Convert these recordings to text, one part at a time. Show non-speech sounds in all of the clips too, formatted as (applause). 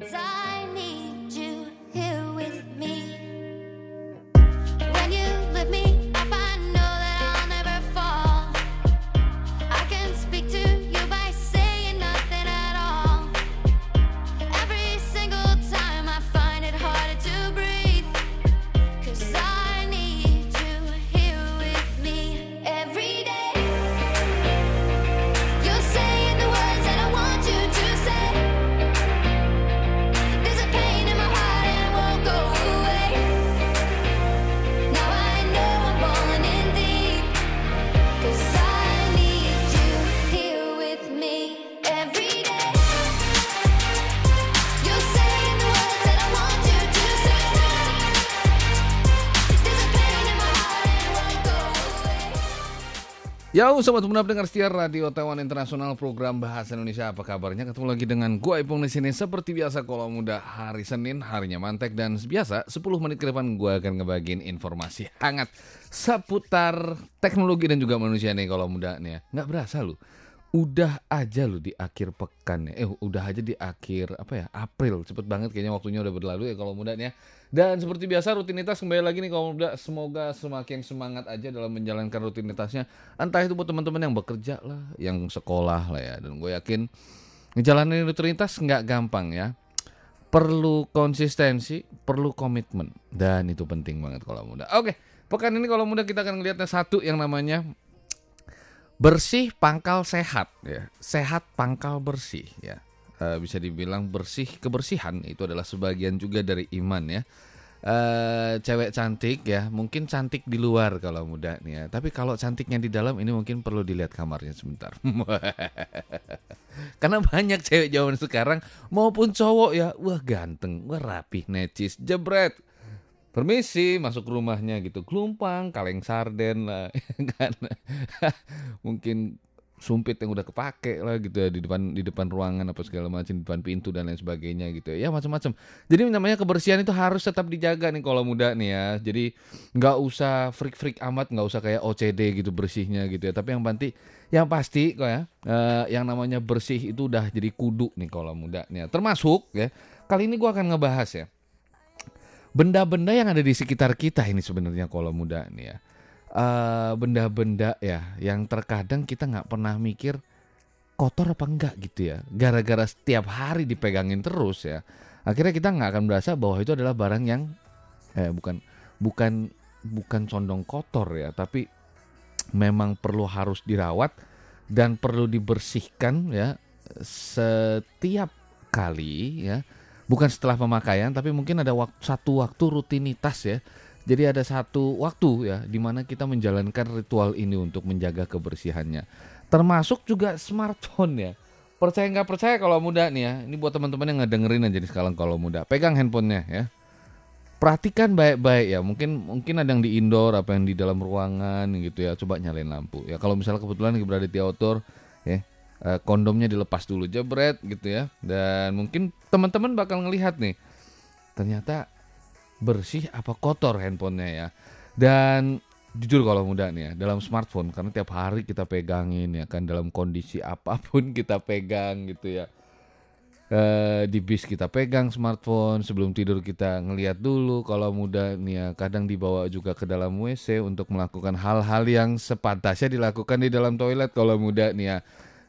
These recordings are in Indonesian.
在。Ya, sobat muda pendengar setia Radio Taiwan Internasional program Bahasa Indonesia. Apa kabarnya? Ketemu lagi dengan gue Ipung di sini. Seperti biasa kalau muda hari Senin, harinya mantek dan biasa 10 menit ke depan gue akan ngebagiin informasi hangat seputar teknologi dan juga manusia nih kalau muda nih ya. Nggak berasa lu. Udah aja lu di akhir pekan ya. Eh, udah aja di akhir apa ya? April. Cepet banget kayaknya waktunya udah berlalu ya kalau muda nih ya. Dan seperti biasa rutinitas kembali lagi nih kalau muda semoga semakin semangat aja dalam menjalankan rutinitasnya. Entah itu buat teman-teman yang bekerja lah, yang sekolah lah ya. Dan gue yakin ngejalanin rutinitas nggak gampang ya. Perlu konsistensi, perlu komitmen. Dan itu penting banget kalau muda. Oke, pekan ini kalau muda kita akan ngeliatnya satu yang namanya bersih pangkal sehat ya. Sehat pangkal bersih ya. Eh, bisa dibilang bersih kebersihan itu adalah sebagian juga dari iman ya. Eh, cewek cantik ya mungkin cantik di luar kalau muda nih ya. Tapi kalau cantiknya di dalam ini mungkin perlu dilihat kamarnya sebentar. (laughs) Karena banyak cewek zaman sekarang maupun cowok ya wah ganteng wah rapih necis jebret Permisi, masuk rumahnya gitu. Kelumpang, kaleng sarden lah. (laughs) kan. (laughs) Mungkin sumpit yang udah kepake lah gitu ya di depan di depan ruangan apa segala macam di depan pintu dan lain sebagainya gitu ya. Ya macam-macam. Jadi namanya kebersihan itu harus tetap dijaga nih kalau muda nih ya. Jadi nggak usah freak-freak amat, nggak usah kayak OCD gitu bersihnya gitu ya. Tapi yang pasti yang pasti kok ya eh, yang namanya bersih itu udah jadi kudu nih kalau muda nih ya. Termasuk ya. Kali ini gua akan ngebahas ya benda-benda yang ada di sekitar kita ini sebenarnya kalau muda nih ya. Eh, benda-benda ya yang terkadang kita nggak pernah mikir kotor apa enggak gitu ya. Gara-gara setiap hari dipegangin terus ya akhirnya kita nggak akan merasa bahwa itu adalah barang yang eh bukan bukan bukan condong kotor ya tapi memang perlu harus dirawat dan perlu dibersihkan ya setiap kali ya bukan setelah pemakaian tapi mungkin ada waktu, satu waktu rutinitas ya. Jadi ada satu waktu ya di mana kita menjalankan ritual ini untuk menjaga kebersihannya. Termasuk juga smartphone ya. Percaya nggak percaya kalau muda nih ya? Ini buat teman-teman yang ngedengerin aja nih sekarang kalau muda. Pegang handphonenya ya. Perhatikan baik-baik ya. Mungkin mungkin ada yang di indoor apa yang di dalam ruangan gitu ya. Coba nyalain lampu ya. Kalau misalnya kebetulan berada di outdoor ya eh, kondomnya dilepas dulu jebret gitu ya. Dan mungkin teman-teman bakal ngelihat nih ternyata bersih apa kotor handphonenya ya. Dan jujur kalau muda nih ya dalam smartphone karena tiap hari kita pegangin ya kan dalam kondisi apa pun kita pegang gitu ya. Eh, di bis kita pegang smartphone sebelum tidur kita ngelihat dulu. Kalau muda nih ya kadang dibawa juga ke dalam WC untuk melakukan hal-hal yang sepantasnya dilakukan di dalam toilet kalau muda nih ya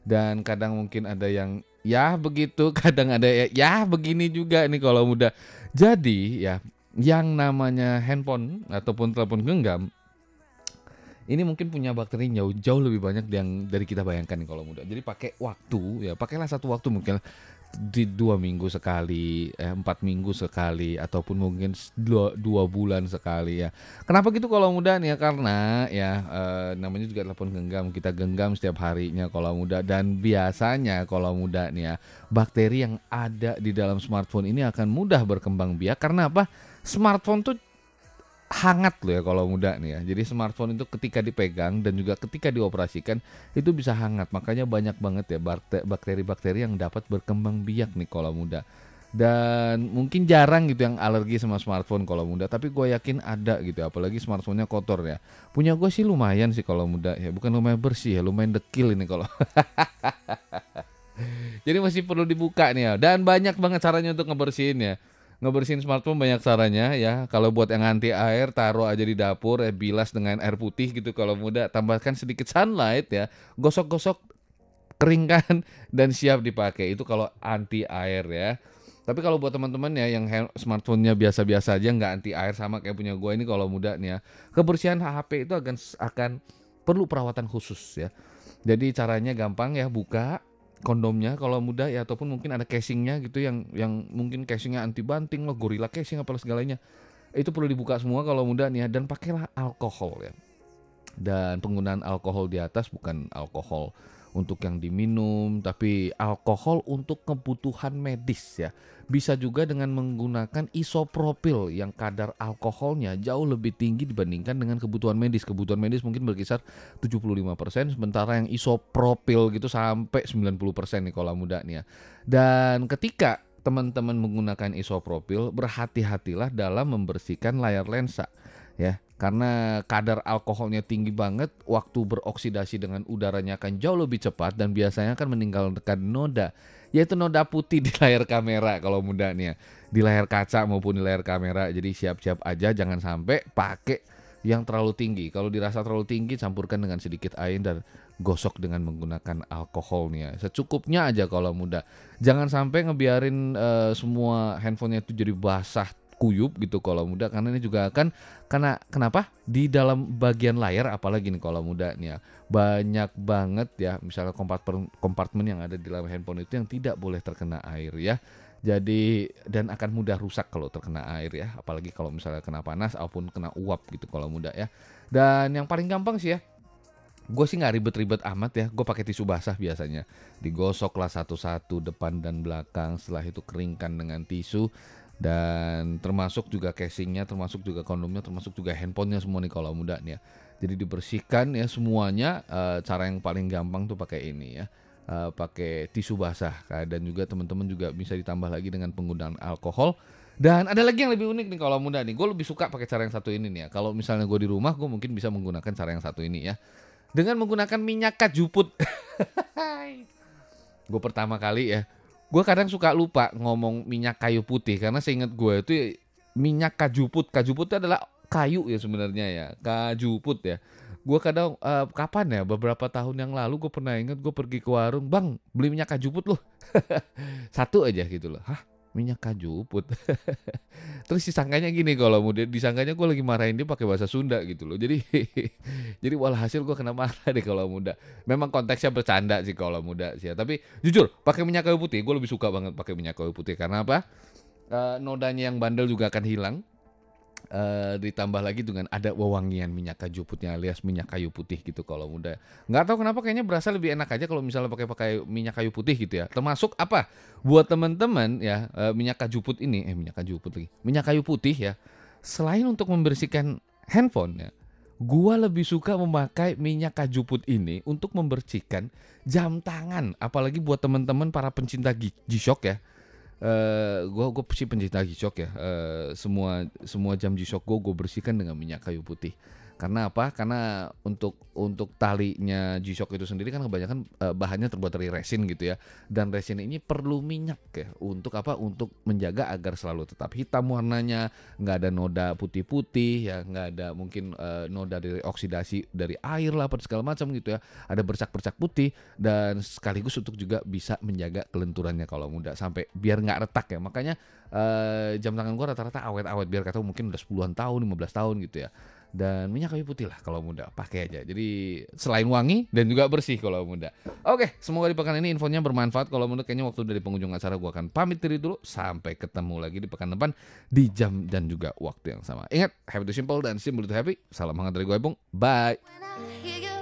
dan kadang mungkin ada yang ya begitu. (laughs) Kadang ada ya, ya begini juga nih kalau muda. Jadi ya yang namanya handphone ataupun telepon genggam ini mungkin punya bakteri jauh jauh lebih banyak yang dari kita bayangkan nih kalau muda. Jadi pakai waktu ya, pakailah satu waktu mungkin di dua minggu sekali, eh, empat minggu sekali, ataupun mungkin dua, dua bulan sekali ya. Kenapa gitu kalau muda nih ya? Karena ya eh, namanya juga telepon genggam, kita genggam setiap harinya kalau muda dan biasanya kalau muda nih ya bakteri yang ada di dalam smartphone ini akan mudah berkembang biak karena apa? Smartphone tuh hangat loh ya kalau muda nih ya. Jadi smartphone itu ketika dipegang dan juga ketika dioperasikan itu bisa hangat. Makanya banyak banget ya bakte- bakteri-bakteri yang dapat berkembang biak nih kalau muda. Dan mungkin jarang gitu yang alergi sama smartphone kalau muda, tapi gue yakin ada gitu, apalagi smartphone-nya kotor ya. Punya gue sih lumayan sih kalau muda ya, bukan lumayan bersih ya, lumayan dekil ini kalau (laughs) Jadi masih perlu dibuka nih ya. Dan banyak banget caranya untuk ngebersihin ya. Ngebersihin smartphone banyak caranya ya. Kalau buat yang anti air taruh aja di dapur ya bilas dengan air putih gitu kalau muda tambahkan sedikit sunlight ya. Gosok-gosok keringkan (laughs) dan siap dipakai. Itu kalau anti air ya. Tapi kalau buat teman-teman ya yang smartphone-nya biasa-biasa aja nggak anti air sama kayak punya gue ini kalau muda nih ya. Kebersihan HP itu akan akan perlu perawatan khusus ya. Jadi caranya gampang ya buka kondomnya kalau muda ya ataupun mungkin ada casingnya gitu yang yang mungkin casingnya anti banting lah gorilla casing apa segalanya. Itu perlu dibuka semua kalau muda nih ya dan pakailah alkohol ya. Dan penggunaan alkohol di atas bukan alkohol untuk yang diminum tapi alkohol untuk kebutuhan medis ya. Bisa juga dengan menggunakan isopropil yang kadar alkoholnya jauh lebih tinggi dibandingkan dengan kebutuhan medis. Kebutuhan medis mungkin berkisar 75% sementara yang isopropil gitu sampai 90% nih kalau muda nih ya dan ketika teman-teman menggunakan isopropil berhati-hatilah dalam membersihkan layar lensa ya karena kadar alkoholnya tinggi banget waktu beroksidasi dengan udaranya akan jauh lebih cepat dan biasanya akan meninggalkan noda yaitu noda putih (laughs) di layar kamera kalau muda nih ya di layar kaca maupun di layar kamera. Jadi siap-siap aja jangan sampai pakai yang terlalu tinggi. Kalau dirasa terlalu tinggi campurkan dengan sedikit air dan gosok dengan menggunakan alkohol nih ya secukupnya aja kalau muda. Jangan sampai ngebiarin eh, semua handphonenya itu jadi basah kuyup gitu kalau muda karena ini juga akan karena kenapa? Di dalam bagian layar apalagi nih kalau muda nih ya banyak banget ya misalnya kompartmen kompartemen yang ada di dalam handphone itu yang tidak boleh terkena air ya. Jadi dan akan mudah rusak kalau terkena air ya apalagi kalau misalnya kena panas ataupun kena uap gitu kalau muda ya. Dan yang paling gampang sih ya gue sih nggak ribet-ribet amat ya gue pakai tisu basah biasanya. Digosok lah satu-satu depan dan belakang setelah itu keringkan dengan tisu dan termasuk juga casingnya termasuk juga kondomnya termasuk juga handphonenya semua nih kalau muda nih ya. Jadi dibersihkan ya semuanya eh, cara yang paling gampang tuh pakai ini ya. Eh, pakai tisu basah dan juga teman-teman juga bisa ditambah lagi dengan penggunaan alkohol. Dan ada lagi yang lebih unik nih kalau muda nih. Gue lebih suka pakai cara yang satu ini nih ya. Kalau misalnya gue di rumah gue mungkin bisa menggunakan cara yang satu ini ya. Dengan menggunakan minyak kajuput (laughs) gue pertama kali ya gue kadang suka lupa ngomong minyak kayu putih karena seingat gue itu minyak kajuput. Kajuput itu adalah kayu ya sebenarnya ya kajuput ya. Gue kadang eh, kapan ya beberapa tahun yang lalu gue pernah ingat gue pergi ke warung bang beli minyak kajuput loh. (laughs) Satu aja gitu loh. Hah minyak kajuput. (laughs) Terus disangkanya gini kalau mudah disangkanya gue lagi marahin dia pakai bahasa Sunda gitu loh. Jadi (laughs) jadi walhasil gue kena marah deh kalau muda. Memang konteksnya bercanda sih kalau muda sih ya. Tapi jujur pakai minyak kayu putih gue lebih suka banget pakai minyak kayu putih. Karena apa? Eh, nodanya yang bandel juga akan hilang Eh, ditambah lagi dengan ada wewangian minyak kayu putih alias minyak kayu putih gitu kalau muda. Nggak tahu kenapa kayaknya berasa lebih enak aja kalau misalnya pakai pakai minyak kayu putih gitu ya. Termasuk apa? Buat teman-teman ya eh, minyak kayu putih ini eh minyak kayu putih minyak kayu putih ya selain untuk membersihkan handphone ya gua lebih suka memakai minyak kajuput ini untuk membersihkan jam tangan. Apalagi buat teman-teman para pencinta G-Shock ya eh gua gue sih pencinta G-Shock ya. Eh, semua semua jam G-Shock gue gue bersihkan dengan minyak kayu putih. Karena apa? Karena untuk untuk talinya G-Shock itu sendiri kan kebanyakan eh, bahannya terbuat dari resin gitu ya. Dan resin ini perlu minyak ya. Untuk apa? Untuk menjaga agar selalu tetap hitam warnanya, nggak ada noda putih-putih ya, nggak ada mungkin eh, noda dari oksidasi dari air lah, segala macam gitu ya. Ada bercak-bercak putih dan sekaligus untuk juga bisa menjaga kelenturannya kalau muda sampai biar nggak retak ya. Makanya eh, jam tangan gua rata-rata awet-awet biar kata mungkin udah 10-an tahun, 15 tahun gitu ya. Dan minyak kayu putih lah kalau muda pakai aja. Jadi selain wangi dan juga bersih kalau muda. Oke, semoga di pekan ini infonya bermanfaat. Kalau muda kayaknya waktu dari pengunjung acara gua akan pamit diri dulu sampai ketemu lagi di pekan depan di jam dan juga waktu yang sama. Ingat, happy to simple dan simple to happy. Salam hangat dari gue, Bung. Bye.